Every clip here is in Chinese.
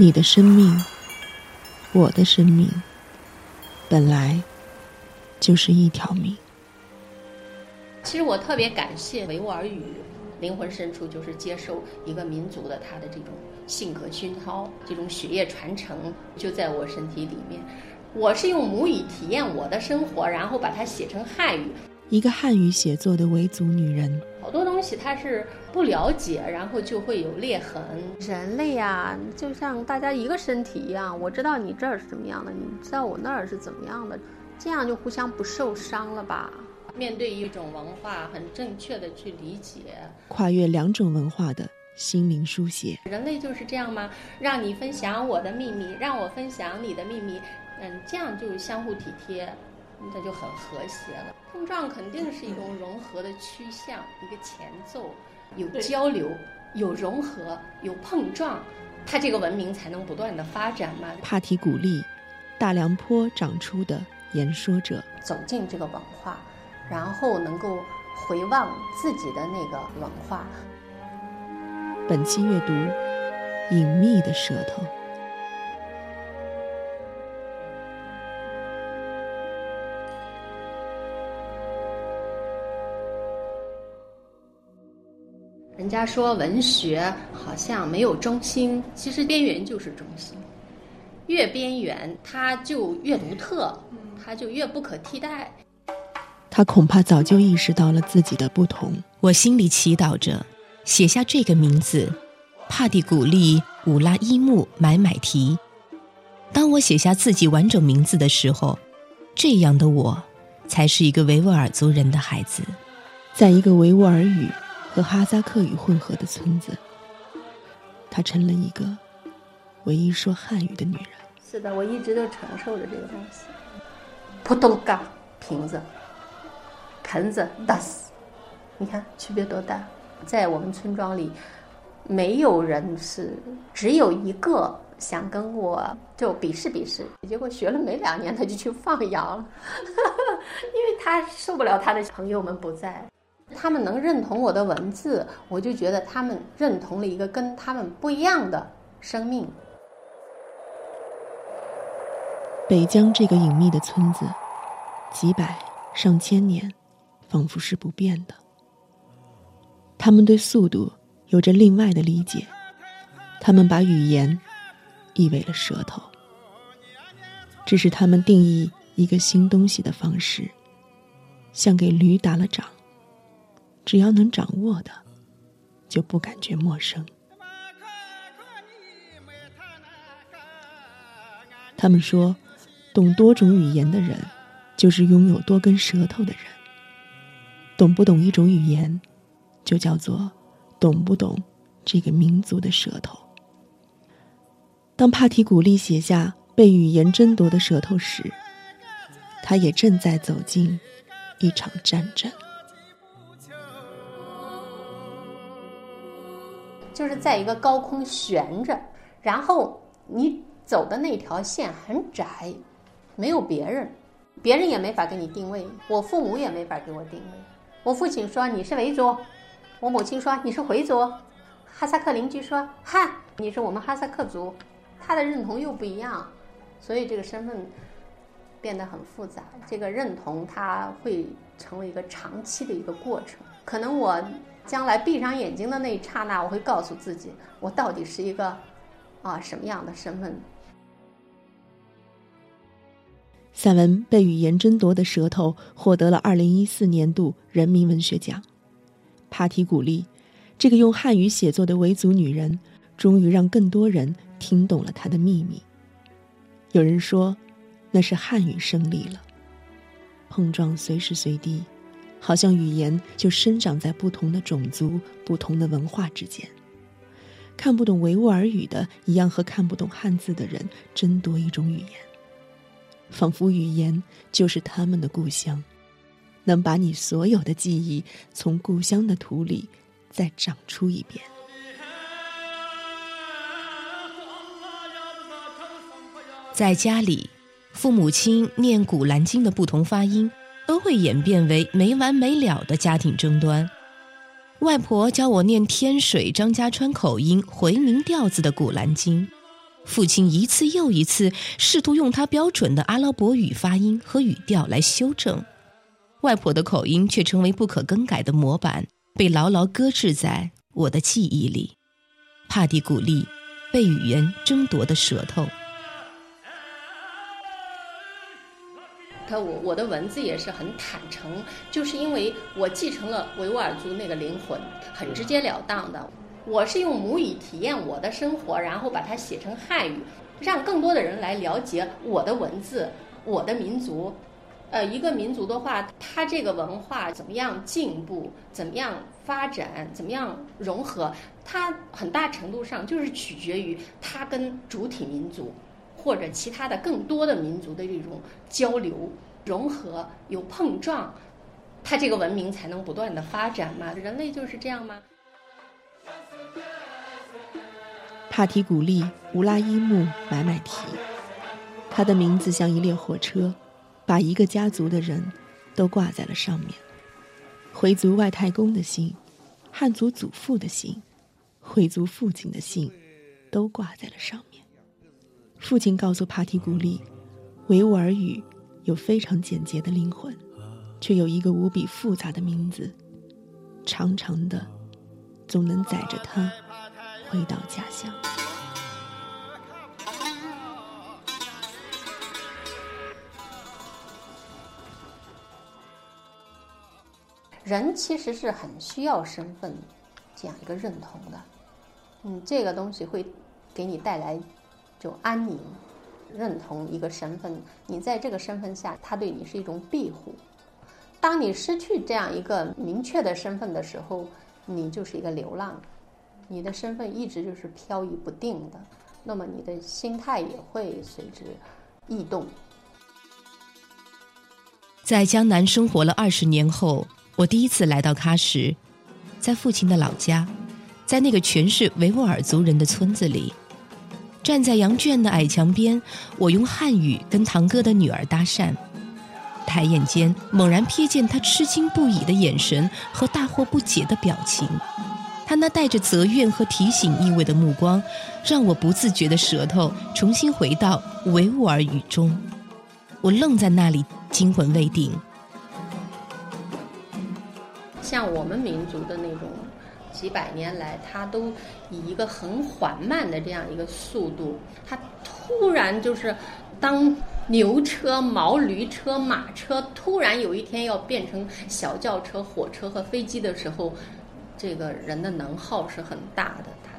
你的生命，我的生命，本来就是一条命。其实我特别感谢维吾尔语，灵魂深处就是接受一个民族的他的这种性格熏陶，这种血液传承就在我身体里面。我是用母语体验我的生活，然后把它写成汉语。一个汉语写作的维族女人，好多东西她是不了解，然后就会有裂痕。人类呀，就像大家一个身体一样，我知道你这儿是怎么样的，你知道我那儿是怎么样的，这样就互相不受伤了吧？面对一种文化，很正确的去理解，跨越两种文化的心灵书写。人类就是这样吗？让你分享我的秘密，让我分享你的秘密，嗯，这样就相互体贴。那就很和谐了。碰撞肯定是一种融合的趋向，一个前奏，有交流，有融合，有碰撞，它这个文明才能不断的发展嘛。帕提古丽，大凉坡长出的言说者，走进这个文化，然后能够回望自己的那个文化。本期阅读，隐秘的舌头。人家说文学好像没有中心，其实边缘就是中心。越边缘，它就越独特，它就越不可替代。他恐怕早就意识到了自己的不同。我心里祈祷着，写下这个名字：帕蒂古利乌拉伊木买买提。当我写下自己完整名字的时候，这样的我，才是一个维吾尔族人的孩子，在一个维吾尔语。和哈萨克语混合的村子，她成了一个唯一说汉语的女人。是的，我一直都承受着这个东西。扑通嘎，瓶子，盆子打死，你看区别多大？在我们村庄里，没有人是只有一个想跟我就比试比试，结果学了没两年，他就去放羊了，因为他受不了他的朋友们不在。他们能认同我的文字，我就觉得他们认同了一个跟他们不一样的生命。北疆这个隐秘的村子，几百上千年，仿佛是不变的。他们对速度有着另外的理解，他们把语言译为了舌头，这是他们定义一个新东西的方式，像给驴打了掌。只要能掌握的，就不感觉陌生。他们说，懂多种语言的人，就是拥有多根舌头的人。懂不懂一种语言，就叫做懂不懂这个民族的舌头。当帕提古丽写下被语言争夺的舌头时，他也正在走进一场战争。就是在一个高空悬着，然后你走的那条线很窄，没有别人，别人也没法给你定位，我父母也没法给我定位。我父亲说你是维族，我母亲说你是回族，哈萨克邻居说哈你是我们哈萨克族，他的认同又不一样，所以这个身份变得很复杂。这个认同它会成为一个长期的一个过程，可能我。将来闭上眼睛的那一刹那，我会告诉自己，我到底是一个啊什么样的身份。散文被语言争夺的舌头获得了二零一四年度人民文学奖。帕提古丽，这个用汉语写作的维族女人，终于让更多人听懂了她的秘密。有人说，那是汉语胜利了。碰撞随时随地。好像语言就生长在不同的种族、不同的文化之间，看不懂维吾尔语的，一样和看不懂汉字的人争夺一种语言，仿佛语言就是他们的故乡，能把你所有的记忆从故乡的土里再长出一遍。在家里，父母亲念《古兰经》的不同发音，都会演变为没完没了的家庭争端。外婆教我念天水张家川口音回民调子的《古兰经》，父亲一次又一次试图用他标准的阿拉伯语发音和语调来修正，外婆的口音却成为不可更改的模板，被牢牢搁置在我的记忆里。帕蒂古利，被语言争夺的舌头。他我我的文字也是很坦诚，就是因为我继承了维吾尔族那个灵魂，很直截了当的。我是用母语体验我的生活，然后把它写成汉语，让更多的人来了解我的文字，我的民族。呃，一个民族的话，它这个文化怎么样进步，怎么样发展，怎么样融合，它很大程度上就是取决于它跟主体民族。或者其他的更多的民族的这种交流、融合、有碰撞，它这个文明才能不断的发展嘛？人类就是这样吗？帕提古丽乌拉伊木买买提，他的名字像一列火车，把一个家族的人都挂在了上面。回族外太公的姓，汉族祖父的姓，回族父亲的姓，都挂在了上面。父亲告诉帕提古里，维吾尔语有非常简洁的灵魂，却有一个无比复杂的名字，长长的，总能载着他回到家乡。人其实是很需要身份这样一个认同的，嗯，这个东西会给你带来。就安宁，认同一个身份，你在这个身份下，他对你是一种庇护。当你失去这样一个明确的身份的时候，你就是一个流浪，你的身份一直就是飘逸不定的，那么你的心态也会随之异动。在江南生活了二十年后，我第一次来到喀什，在父亲的老家，在那个全是维吾尔族人的村子里。站在羊圈的矮墙边，我用汉语跟堂哥的女儿搭讪。抬眼间，猛然瞥见他吃惊不已的眼神和大惑不解的表情。他那带着责怨和提醒意味的目光，让我不自觉的舌头重新回到维吾尔语中。我愣在那里，惊魂未定。像我们民族的那种。几百年来，它都以一个很缓慢的这样一个速度，它突然就是，当牛车、毛驴车、马车突然有一天要变成小轿车、火车和飞机的时候，这个人的能耗是很大的，他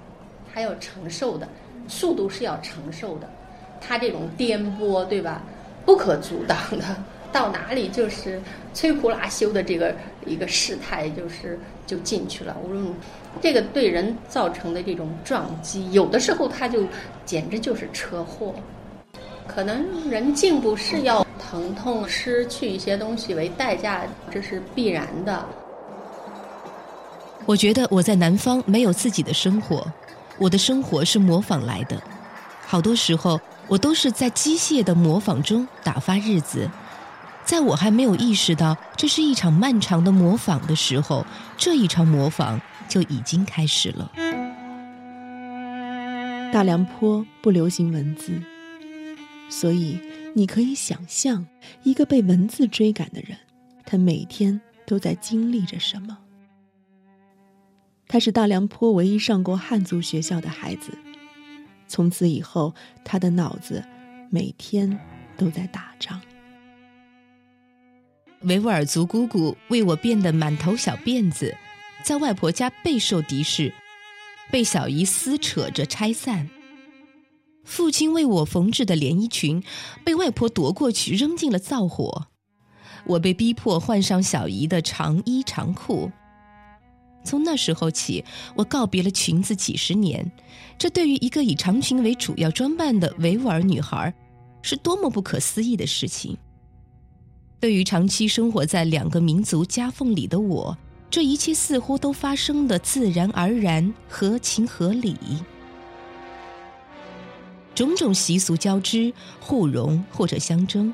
他要承受的速度是要承受的，他这种颠簸，对吧？不可阻挡的。到哪里就是摧枯拉朽的这个一个事态，就是就进去了。无论这个对人造成的这种撞击，有的时候它就简直就是车祸。可能人进步是要疼痛、失去一些东西为代价，这是必然的。我觉得我在南方没有自己的生活，我的生活是模仿来的。好多时候，我都是在机械的模仿中打发日子。在我还没有意识到这是一场漫长的模仿的时候，这一场模仿就已经开始了。大凉坡不流行文字，所以你可以想象一个被文字追赶的人，他每天都在经历着什么。他是大凉坡唯一上过汉族学校的孩子，从此以后，他的脑子每天都在打仗。维吾尔族姑姑为我变的满头小辫子，在外婆家备受敌视，被小姨撕扯着拆散。父亲为我缝制的连衣裙，被外婆夺过去扔进了灶火。我被逼迫换上小姨的长衣长裤。从那时候起，我告别了裙子几十年。这对于一个以长裙为主要装扮的维吾尔女孩，是多么不可思议的事情！对于长期生活在两个民族夹缝里的我，这一切似乎都发生的自然而然、合情合理。种种习俗交织、互融或者相争，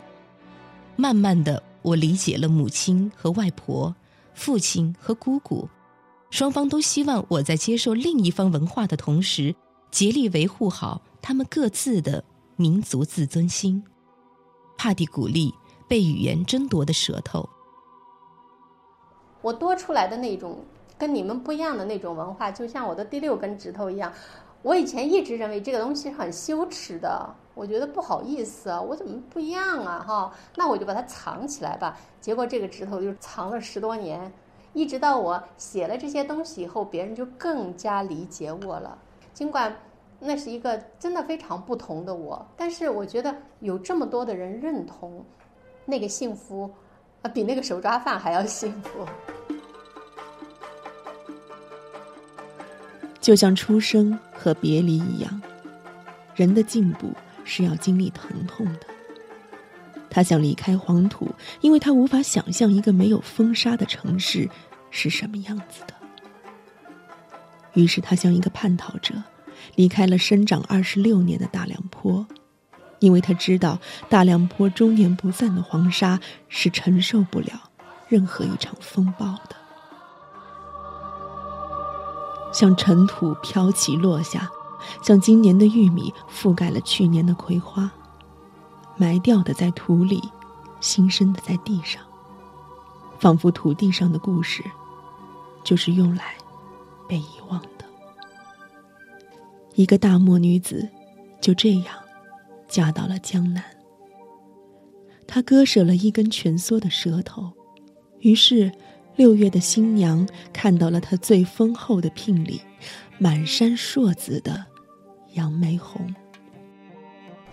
慢慢的，我理解了母亲和外婆、父亲和姑姑。双方都希望我在接受另一方文化的同时，竭力维护好他们各自的民族自尊心。帕蒂古丽被语言争夺的舌头，我多出来的那种跟你们不一样的那种文化，就像我的第六根指头一样。我以前一直认为这个东西是很羞耻的，我觉得不好意思啊，我怎么不一样啊？哈，那我就把它藏起来吧。结果这个指头就藏了十多年。一直到我写了这些东西以后，别人就更加理解我了。尽管那是一个真的非常不同的我，但是我觉得有这么多的人认同，那个幸福，啊，比那个手抓饭还要幸福。就像出生和别离一样，人的进步是要经历疼痛的。他想离开黄土，因为他无法想象一个没有风沙的城市是什么样子的。于是他像一个叛逃者，离开了生长二十六年的大凉坡，因为他知道大凉坡终年不散的黄沙是承受不了任何一场风暴的。像尘土飘起落下，像今年的玉米覆盖了去年的葵花。埋掉的在土里，新生的在地上，仿佛土地上的故事，就是用来被遗忘的。一个大漠女子，就这样嫁到了江南。她割舍了一根蜷缩的舌头，于是六月的新娘看到了她最丰厚的聘礼——满山硕子的杨梅红。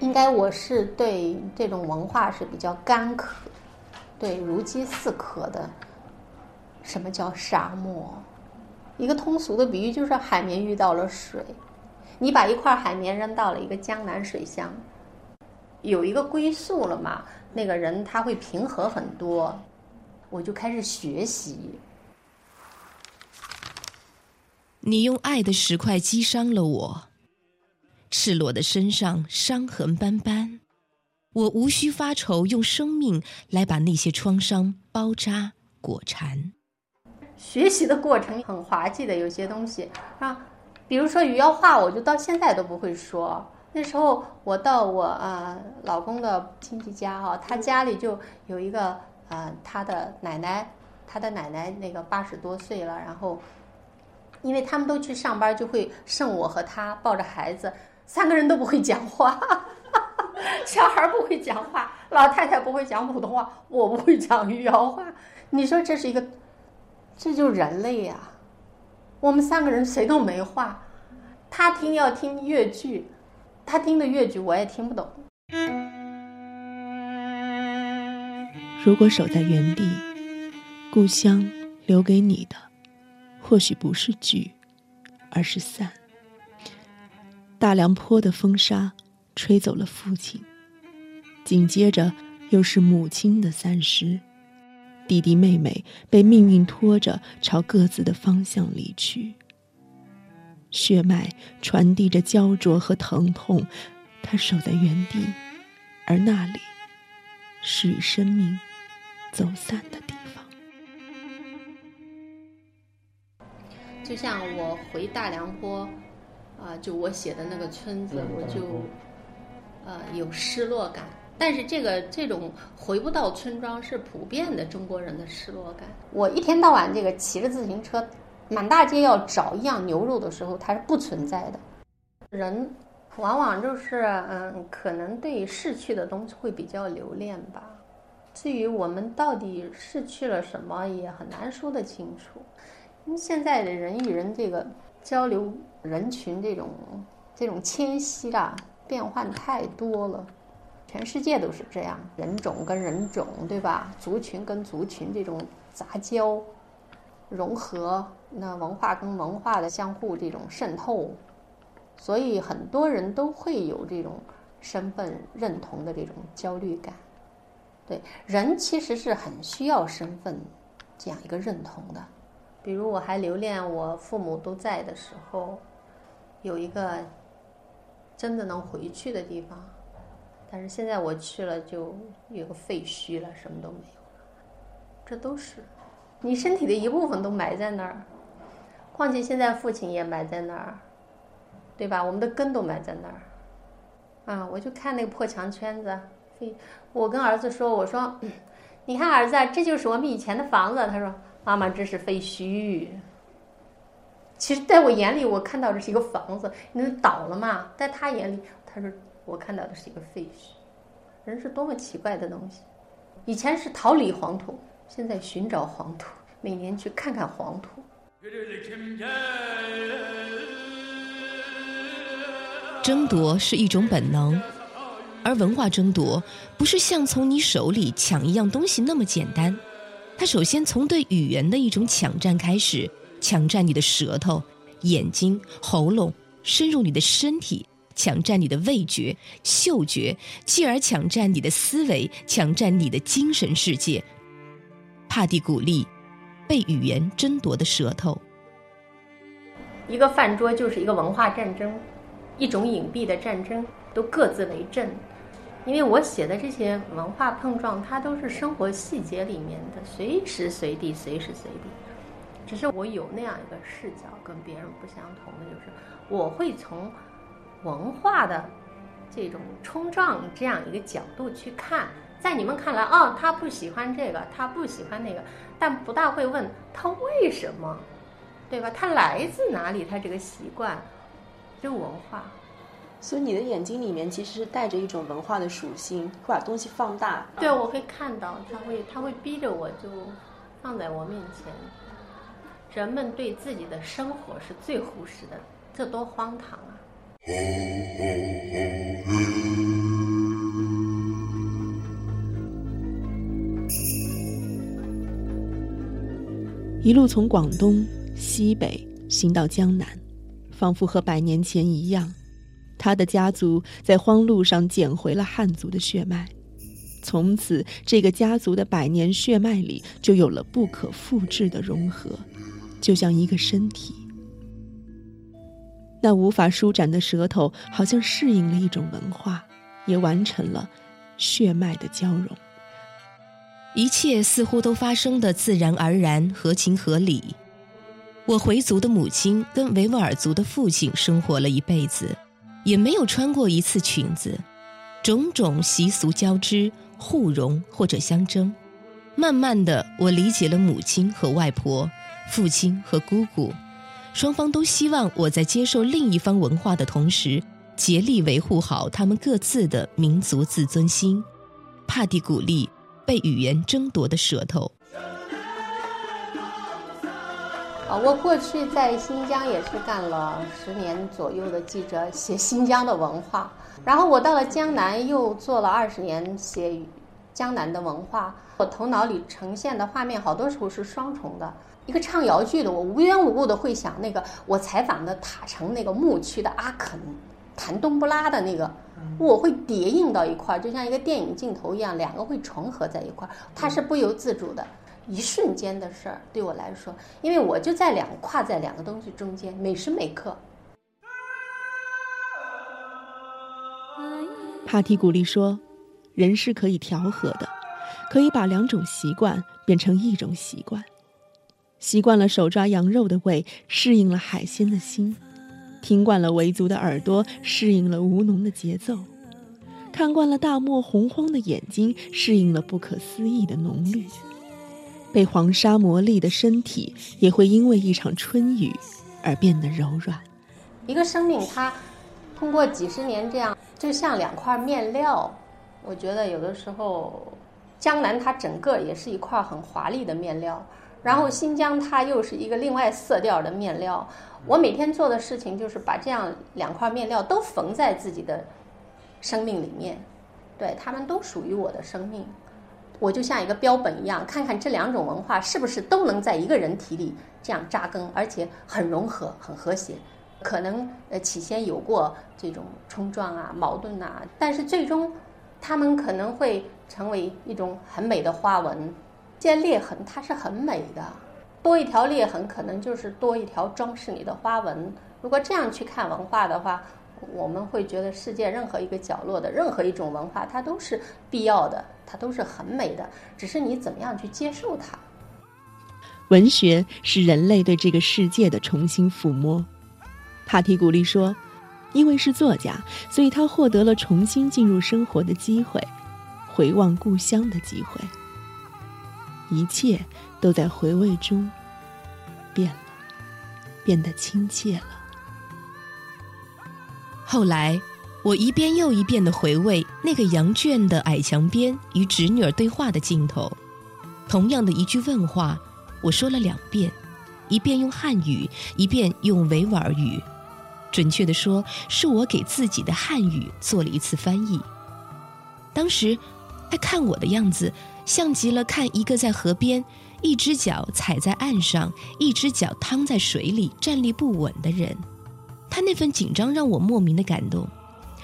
应该我是对这种文化是比较干渴，对如饥似渴的。什么叫沙漠？一个通俗的比喻就是海绵遇到了水，你把一块海绵扔到了一个江南水乡，有一个归宿了嘛？那个人他会平和很多。我就开始学习。你用爱的石块击伤了我。赤裸的身上伤痕斑斑，我无需发愁，用生命来把那些创伤包扎裹缠。学习的过程很滑稽的，有些东西啊，比如说鱼妖话，我就到现在都不会说。那时候我到我啊老公的亲戚家哈，他家里就有一个啊他的奶奶，他的奶奶那个八十多岁了，然后因为他们都去上班，就会剩我和他抱着孩子。三个人都不会讲话，小孩不会讲话，老太太不会讲普通话，我不会讲余姚话。你说这是一个，这就是人类呀。我们三个人谁都没话，他听要听越剧，他听的越剧我也听不懂。如果守在原地，故乡留给你的，或许不是聚，而是散。大凉坡的风沙吹走了父亲，紧接着又是母亲的散失，弟弟妹妹被命运拖着朝各自的方向离去。血脉传递着焦灼和疼痛，他守在原地，而那里是与生命走散的地方。就像我回大凉坡。啊，就我写的那个村子，我就，呃，有失落感。但是这个这种回不到村庄是普遍的中国人的失落感。我一天到晚这个骑着自行车，满大街要找一样牛肉的时候，它是不存在的。人往往就是嗯，可能对逝去的东西会比较留恋吧。至于我们到底失去了什么，也很难说得清楚。因为现在的人与人这个。交流人群这种这种迁徙啊，变换太多了，全世界都是这样，人种跟人种，对吧？族群跟族群这种杂交，融合，那文化跟文化的相互这种渗透，所以很多人都会有这种身份认同的这种焦虑感。对，人其实是很需要身份这样一个认同的。比如我还留恋我父母都在的时候，有一个真的能回去的地方，但是现在我去了就有个废墟了，什么都没有了。这都是你身体的一部分都埋在那儿，况且现在父亲也埋在那儿，对吧？我们的根都埋在那儿。啊，我就看那个破墙圈子，我跟儿子说：“我说，你看儿子，这就是我们以前的房子。”他说。妈妈，这是废墟。其实，在我眼里，我看到的是一个房子，因为倒了嘛。在他眼里，他说我看到的是一个废墟。人是多么奇怪的东西！以前是桃李黄土，现在寻找黄土，每年去看看黄土。争夺是一种本能，而文化争夺不是像从你手里抢一样东西那么简单。它首先从对语言的一种抢占开始，抢占你的舌头、眼睛、喉咙，深入你的身体，抢占你的味觉、嗅觉，继而抢占你的思维，抢占你的精神世界。帕蒂古利被语言争夺的舌头。一个饭桌就是一个文化战争，一种隐蔽的战争，都各自为政。因为我写的这些文化碰撞，它都是生活细节里面的，随时随地，随时随地。只是我有那样一个视角，跟别人不相同的，就是我会从文化的这种冲撞这样一个角度去看。在你们看来，哦，他不喜欢这个，他不喜欢那个，但不大会问他为什么，对吧？他来自哪里？他这个习惯，就文化。所以你的眼睛里面其实是带着一种文化的属性，会把东西放大。对，我会看到，他会，他会逼着我就放在我面前。人们对自己的生活是最忽视的，这多荒唐啊！一路从广东西北行到江南，仿佛和百年前一样。他的家族在荒路上捡回了汉族的血脉，从此这个家族的百年血脉里就有了不可复制的融合，就像一个身体。那无法舒展的舌头，好像适应了一种文化，也完成了血脉的交融。一切似乎都发生的自然而然，合情合理。我回族的母亲跟维吾尔族的父亲生活了一辈子。也没有穿过一次裙子，种种习俗交织、互融或者相争。慢慢的，我理解了母亲和外婆、父亲和姑姑，双方都希望我在接受另一方文化的同时，竭力维护好他们各自的民族自尊心。帕蒂古利被语言争夺的舌头。啊我过去在新疆也是干了十年左右的记者，写新疆的文化。然后我到了江南，又做了二十年写江南的文化。我头脑里呈现的画面，好多时候是双重的。一个唱摇剧的，我无缘无故的会想那个我采访的塔城那个牧区的阿肯弹冬不拉的那个，我会叠印到一块儿，就像一个电影镜头一样，两个会重合在一块儿，它是不由自主的。一瞬间的事儿，对我来说，因为我就在两跨在两个东西中间，每时每刻。帕提古丽说：“人是可以调和的，可以把两种习惯变成一种习惯。习惯了手抓羊肉的胃，适应了海鲜的心；听惯了维族的耳朵，适应了吴侬的节奏；看惯了大漠洪荒的眼睛，适应了不可思议的浓绿。”被黄沙磨砺的身体，也会因为一场春雨而变得柔软。一个生命，它通过几十年这样，就像两块面料。我觉得有的时候，江南它整个也是一块很华丽的面料，然后新疆它又是一个另外色调的面料。我每天做的事情就是把这样两块面料都缝在自己的生命里面，对他们都属于我的生命。我就像一个标本一样，看看这两种文化是不是都能在一个人体里这样扎根，而且很融合、很和谐。可能呃起先有过这种冲撞啊、矛盾呐，但是最终他们可能会成为一种很美的花纹。这些裂痕它是很美的，多一条裂痕可能就是多一条装饰你的花纹。如果这样去看文化的话，我们会觉得世界任何一个角落的任何一种文化，它都是必要的，它都是很美的，只是你怎么样去接受它。文学是人类对这个世界的重新抚摸。帕提古利说：“因为是作家，所以他获得了重新进入生活的机会，回望故乡的机会。”一切都在回味中变了，变得亲切了。后来，我一遍又一遍的回味那个羊圈的矮墙边与侄女儿对话的镜头。同样的一句问话，我说了两遍，一遍用汉语，一遍用维吾尔语。准确的说，是我给自己的汉语做了一次翻译。当时，他看我的样子。像极了看一个在河边，一只脚踩在岸上，一只脚趟在水里，站立不稳的人。他那份紧张让我莫名的感动，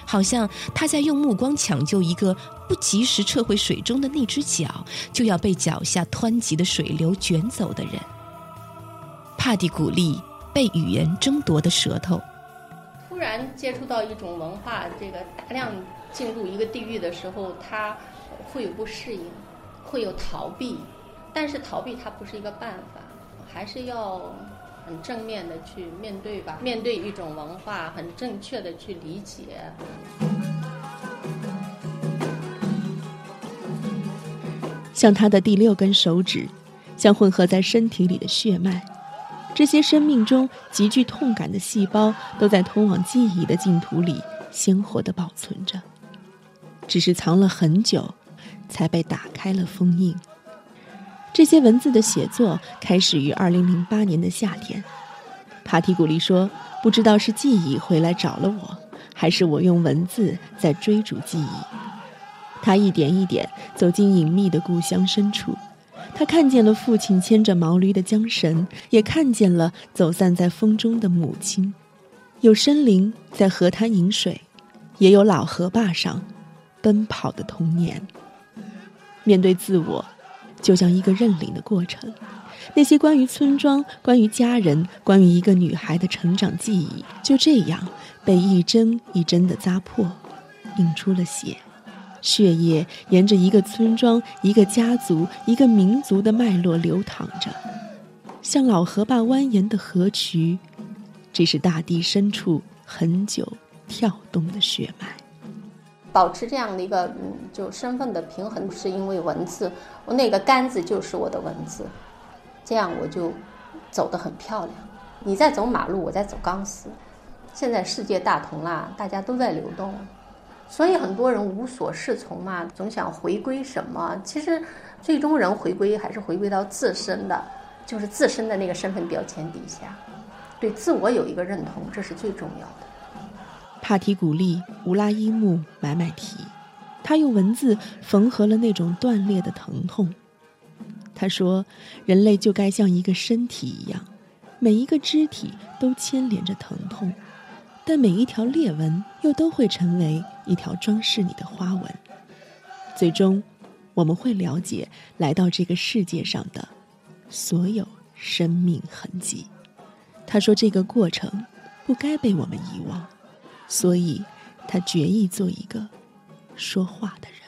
好像他在用目光抢救一个不及时撤回水中的那只脚，就要被脚下湍急的水流卷走的人。帕蒂古利被语言争夺的舌头，突然接触到一种文化，这个大量进入一个地域的时候，他会有不适应。会有逃避，但是逃避它不是一个办法，还是要很正面的去面对吧。面对一种文化，很正确的去理解。像他的第六根手指，像混合在身体里的血脉，这些生命中极具痛感的细胞，都在通往记忆的净土里鲜活的保存着，只是藏了很久。才被打开了封印。这些文字的写作开始于二零零八年的夏天。帕提古利说：“不知道是记忆回来找了我，还是我用文字在追逐记忆。”他一点一点走进隐秘的故乡深处，他看见了父亲牵着毛驴的缰绳，也看见了走散在风中的母亲。有森林在河滩饮水，也有老河坝上奔跑的童年。面对自我，就像一个认领的过程。那些关于村庄、关于家人、关于一个女孩的成长记忆，就这样被一针一针的扎破，印出了血。血液沿着一个村庄、一个家族、一个民族的脉络流淌着，像老河坝蜿蜒的河渠。这是大地深处很久跳动的血脉。保持这样的一个嗯，就身份的平衡，是因为文字，我那个杆子就是我的文字，这样我就走得很漂亮。你在走马路，我在走钢丝。现在世界大同啦，大家都在流动，所以很多人无所适从嘛，总想回归什么。其实最终人回归还是回归到自身的，就是自身的那个身份标签底下，对自我有一个认同，这是最重要的。帕提古利乌拉伊木买买提，他用文字缝合了那种断裂的疼痛。他说：“人类就该像一个身体一样，每一个肢体都牵连着疼痛，但每一条裂纹又都会成为一条装饰你的花纹。最终，我们会了解来到这个世界上的所有生命痕迹。”他说：“这个过程不该被我们遗忘。”所以，他决意做一个说话的人。